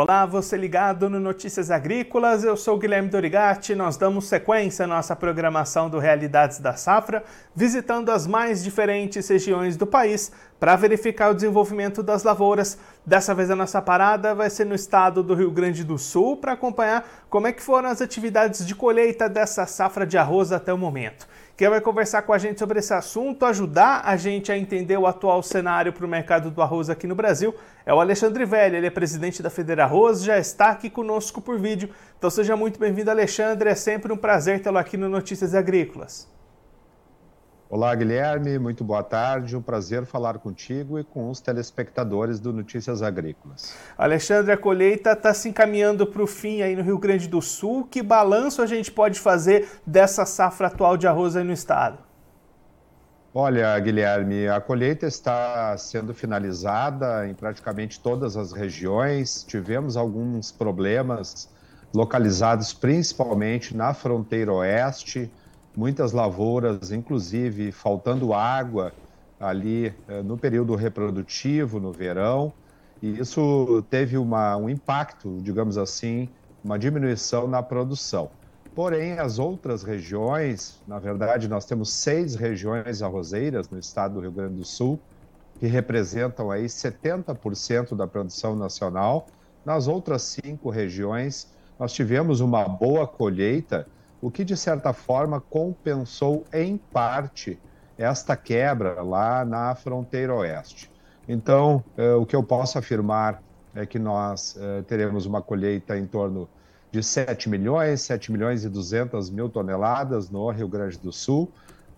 Olá, você ligado no Notícias Agrícolas, eu sou Guilherme Dorigatti. Nós damos sequência à nossa programação do Realidades da Safra, visitando as mais diferentes regiões do país para verificar o desenvolvimento das lavouras. Dessa vez a nossa parada vai ser no estado do Rio Grande do Sul para acompanhar como é que foram as atividades de colheita dessa safra de arroz até o momento. Quem vai conversar com a gente sobre esse assunto, ajudar a gente a entender o atual cenário para o mercado do arroz aqui no Brasil, é o Alexandre Velho. Ele é presidente da Federa Arroz, já está aqui conosco por vídeo. Então seja muito bem-vindo, Alexandre. É sempre um prazer tê-lo aqui no Notícias Agrícolas. Olá, Guilherme, muito boa tarde. Um prazer falar contigo e com os telespectadores do Notícias Agrícolas. Alexandre, a colheita está se encaminhando para o fim aí no Rio Grande do Sul. Que balanço a gente pode fazer dessa safra atual de arroz aí no estado? Olha, Guilherme, a colheita está sendo finalizada em praticamente todas as regiões. Tivemos alguns problemas localizados principalmente na fronteira oeste muitas lavouras, inclusive faltando água ali eh, no período reprodutivo, no verão, e isso teve uma, um impacto, digamos assim, uma diminuição na produção. Porém, as outras regiões, na verdade, nós temos seis regiões arrozeiras no estado do Rio Grande do Sul, que representam aí 70% da produção nacional. Nas outras cinco regiões, nós tivemos uma boa colheita, o que de certa forma compensou em parte esta quebra lá na fronteira oeste. Então, eh, o que eu posso afirmar é que nós eh, teremos uma colheita em torno de 7 milhões, 7 milhões e 200 mil toneladas no Rio Grande do Sul,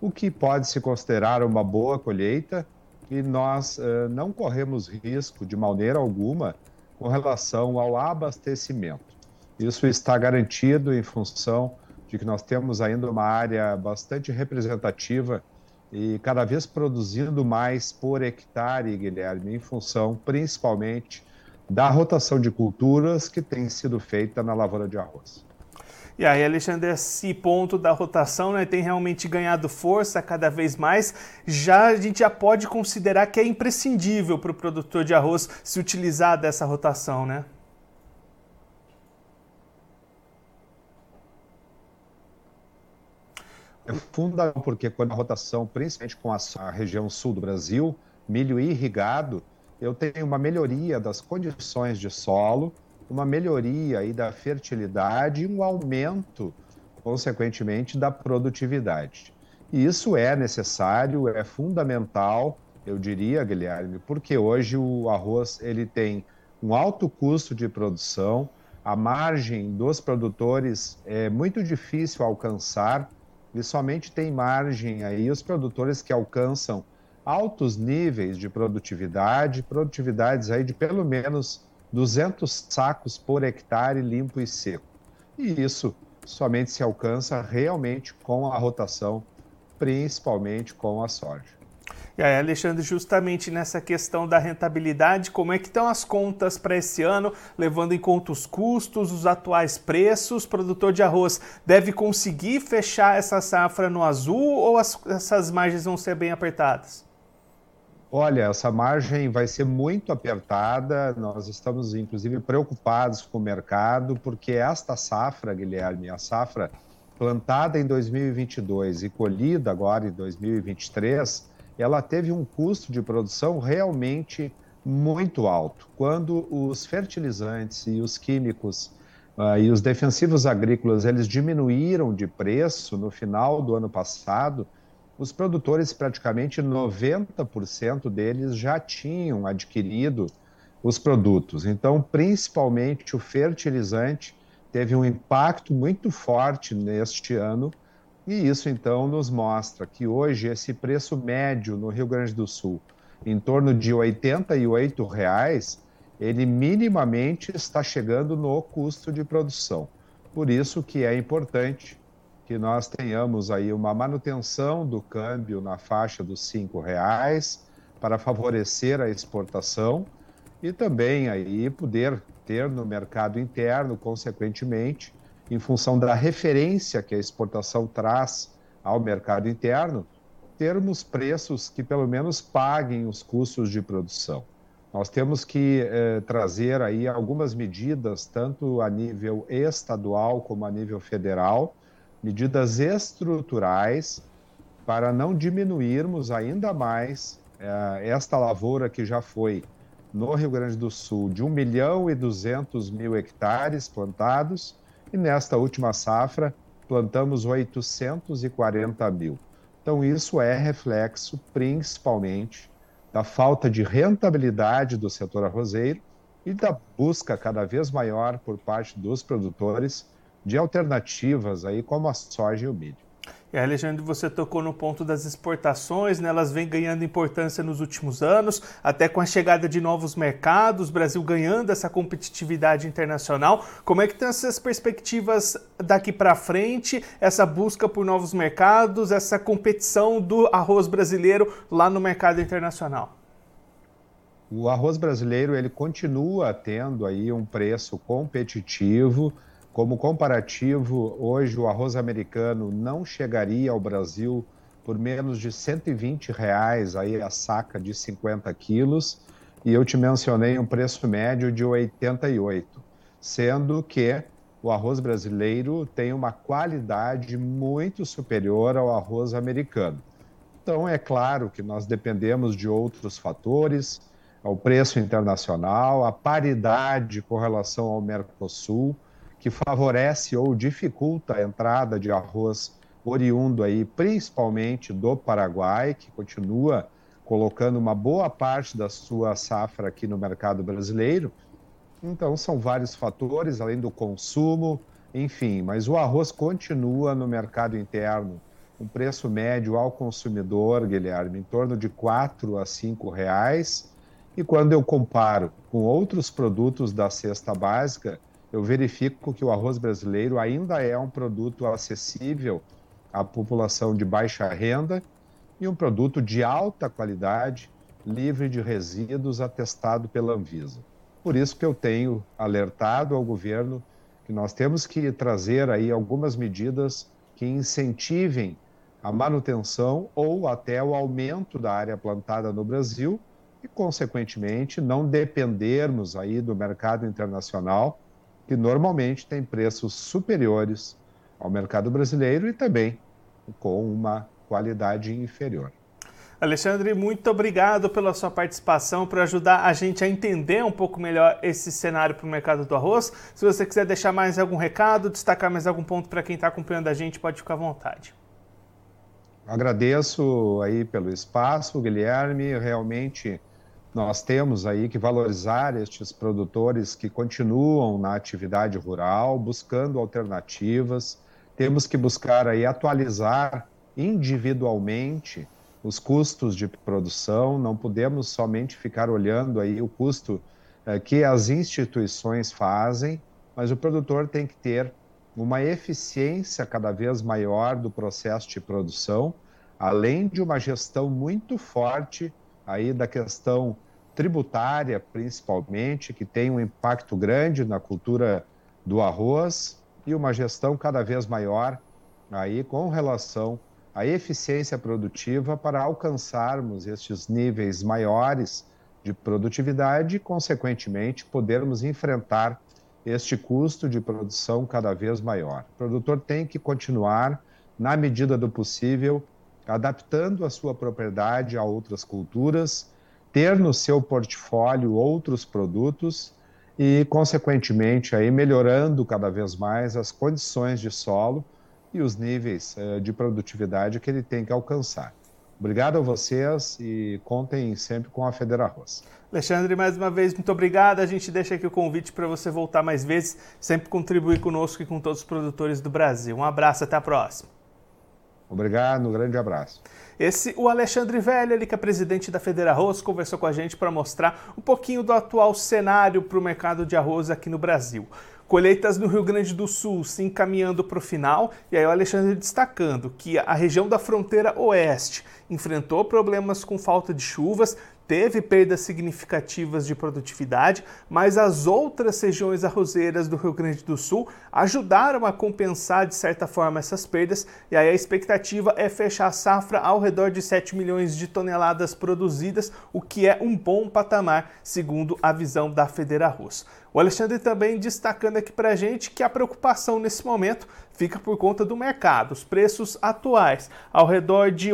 o que pode se considerar uma boa colheita e nós eh, não corremos risco de maneira alguma com relação ao abastecimento. Isso está garantido em função de que nós temos ainda uma área bastante representativa e cada vez produzindo mais por hectare, Guilherme, em função principalmente da rotação de culturas que tem sido feita na lavoura de arroz. E aí, Alexandre, esse ponto da rotação né, tem realmente ganhado força cada vez mais. Já a gente já pode considerar que é imprescindível para o produtor de arroz se utilizar dessa rotação, né? É fundamental porque quando a rotação, principalmente com a região sul do Brasil, milho irrigado, eu tenho uma melhoria das condições de solo, uma melhoria aí da fertilidade e um aumento, consequentemente, da produtividade. E isso é necessário, é fundamental, eu diria, Guilherme, porque hoje o arroz ele tem um alto custo de produção, a margem dos produtores é muito difícil alcançar e somente tem margem aí os produtores que alcançam altos níveis de produtividade, produtividades aí de pelo menos 200 sacos por hectare limpo e seco. E isso somente se alcança realmente com a rotação, principalmente com a soja. E aí, Alexandre, justamente nessa questão da rentabilidade, como é que estão as contas para esse ano, levando em conta os custos, os atuais preços? Produtor de arroz deve conseguir fechar essa safra no azul ou as, essas margens vão ser bem apertadas? Olha, essa margem vai ser muito apertada. Nós estamos, inclusive, preocupados com o mercado, porque esta safra, Guilherme, a safra plantada em 2022 e colhida agora em 2023, ela teve um custo de produção realmente muito alto. Quando os fertilizantes e os químicos uh, e os defensivos agrícolas eles diminuíram de preço no final do ano passado, os produtores praticamente 90% deles já tinham adquirido os produtos. Então, principalmente o fertilizante teve um impacto muito forte neste ano e isso então nos mostra que hoje esse preço médio no Rio Grande do Sul, em torno de 88 reais, ele minimamente está chegando no custo de produção. Por isso que é importante que nós tenhamos aí uma manutenção do câmbio na faixa dos R$ reais para favorecer a exportação e também aí poder ter no mercado interno, consequentemente, em função da referência que a exportação traz ao mercado interno, termos preços que pelo menos paguem os custos de produção. Nós temos que eh, trazer aí algumas medidas, tanto a nível estadual como a nível federal, medidas estruturais para não diminuirmos ainda mais eh, esta lavoura que já foi no Rio Grande do Sul de 1 milhão e 200 mil hectares plantados e nesta última safra plantamos 840 mil. Então, isso é reflexo principalmente da falta de rentabilidade do setor arrozeiro e da busca cada vez maior por parte dos produtores de alternativas aí como a soja e o milho. E Alexandre, você tocou no ponto das exportações, né? elas vêm ganhando importância nos últimos anos, até com a chegada de novos mercados, Brasil ganhando essa competitividade internacional. Como é que estão essas perspectivas daqui para frente, essa busca por novos mercados, essa competição do arroz brasileiro lá no mercado internacional? O arroz brasileiro ele continua tendo aí um preço competitivo, como comparativo, hoje o arroz americano não chegaria ao Brasil por menos de 120 reais aí a saca de 50 quilos, e eu te mencionei um preço médio de 88, sendo que o arroz brasileiro tem uma qualidade muito superior ao arroz americano. Então, é claro que nós dependemos de outros fatores, o preço internacional, a paridade com relação ao Mercosul, que favorece ou dificulta a entrada de arroz oriundo aí, principalmente do Paraguai, que continua colocando uma boa parte da sua safra aqui no mercado brasileiro. Então, são vários fatores, além do consumo, enfim, mas o arroz continua no mercado interno, um preço médio ao consumidor, Guilherme, em torno de 4 a 5 reais. E quando eu comparo com outros produtos da cesta básica, eu verifico que o arroz brasileiro ainda é um produto acessível à população de baixa renda e um produto de alta qualidade, livre de resíduos, atestado pela Anvisa. Por isso que eu tenho alertado ao governo que nós temos que trazer aí algumas medidas que incentivem a manutenção ou até o aumento da área plantada no Brasil e, consequentemente, não dependermos aí do mercado internacional que normalmente tem preços superiores ao mercado brasileiro e também com uma qualidade inferior. Alexandre, muito obrigado pela sua participação, para ajudar a gente a entender um pouco melhor esse cenário para o mercado do arroz. Se você quiser deixar mais algum recado, destacar mais algum ponto para quem está acompanhando a gente, pode ficar à vontade. Agradeço aí pelo espaço, Guilherme. Realmente nós temos aí que valorizar estes produtores que continuam na atividade rural, buscando alternativas. Temos que buscar aí atualizar individualmente os custos de produção. Não podemos somente ficar olhando aí o custo eh, que as instituições fazem, mas o produtor tem que ter uma eficiência cada vez maior do processo de produção, além de uma gestão muito forte aí da questão tributária, principalmente, que tem um impacto grande na cultura do arroz e uma gestão cada vez maior aí com relação à eficiência produtiva para alcançarmos estes níveis maiores de produtividade e, consequentemente, podermos enfrentar este custo de produção cada vez maior. O produtor tem que continuar, na medida do possível, adaptando a sua propriedade a outras culturas, ter no seu portfólio outros produtos e, consequentemente, aí melhorando cada vez mais as condições de solo e os níveis eh, de produtividade que ele tem que alcançar. Obrigado a vocês e contem sempre com a Federa Arroz. Alexandre, mais uma vez, muito obrigado. A gente deixa aqui o convite para você voltar mais vezes, sempre contribuir conosco e com todos os produtores do Brasil. Um abraço, até a próxima. Obrigado, um grande abraço. Esse, o Alexandre Velho, ele que é presidente da Federa Arroz, conversou com a gente para mostrar um pouquinho do atual cenário para o mercado de arroz aqui no Brasil. Colheitas no Rio Grande do Sul se encaminhando para o final, e aí o Alexandre destacando que a região da fronteira oeste enfrentou problemas com falta de chuvas, teve perdas significativas de produtividade, mas as outras regiões arrozeiras do Rio Grande do Sul ajudaram a compensar de certa forma essas perdas, e aí a expectativa é fechar a safra ao redor de 7 milhões de toneladas produzidas, o que é um bom patamar, segundo a visão da Federarroz. O Alexandre também destacando aqui para a gente que a preocupação nesse momento fica por conta do mercado. Os preços atuais, ao redor de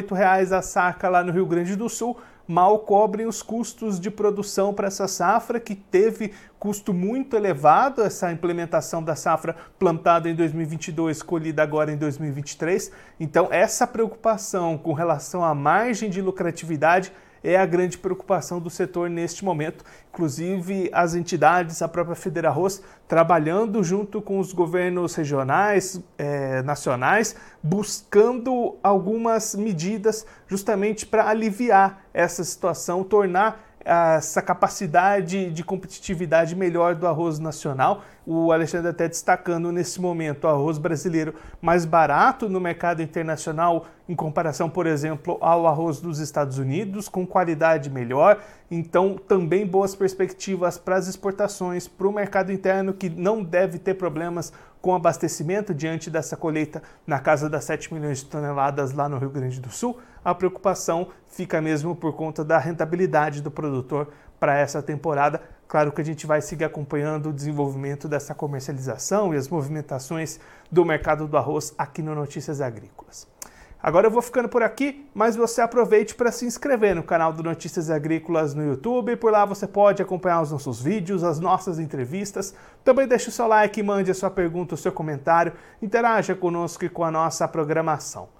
88 reais a saca lá no Rio Grande do Sul, mal cobrem os custos de produção para essa safra, que teve custo muito elevado, essa implementação da safra plantada em 2022, colhida agora em 2023. Então, essa preocupação com relação à margem de lucratividade é a grande preocupação do setor neste momento. Inclusive, as entidades, a própria Federarroz, trabalhando junto com os governos regionais, eh, nacionais, buscando algumas medidas justamente para aliviar essa situação, tornar essa capacidade de competitividade melhor do arroz nacional. O Alexandre até destacando nesse momento o arroz brasileiro mais barato no mercado internacional em comparação, por exemplo, ao arroz dos Estados Unidos, com qualidade melhor. Então, também boas perspectivas para as exportações, para o mercado interno que não deve ter problemas com abastecimento diante dessa colheita na casa das 7 milhões de toneladas lá no Rio Grande do Sul, a preocupação fica mesmo por conta da rentabilidade do produtor para essa temporada. Claro que a gente vai seguir acompanhando o desenvolvimento dessa comercialização e as movimentações do mercado do arroz aqui no Notícias Agrícolas. Agora eu vou ficando por aqui, mas você aproveite para se inscrever no canal do Notícias Agrícolas no YouTube. Por lá você pode acompanhar os nossos vídeos, as nossas entrevistas. Também deixe o seu like, mande a sua pergunta, o seu comentário, interaja conosco e com a nossa programação.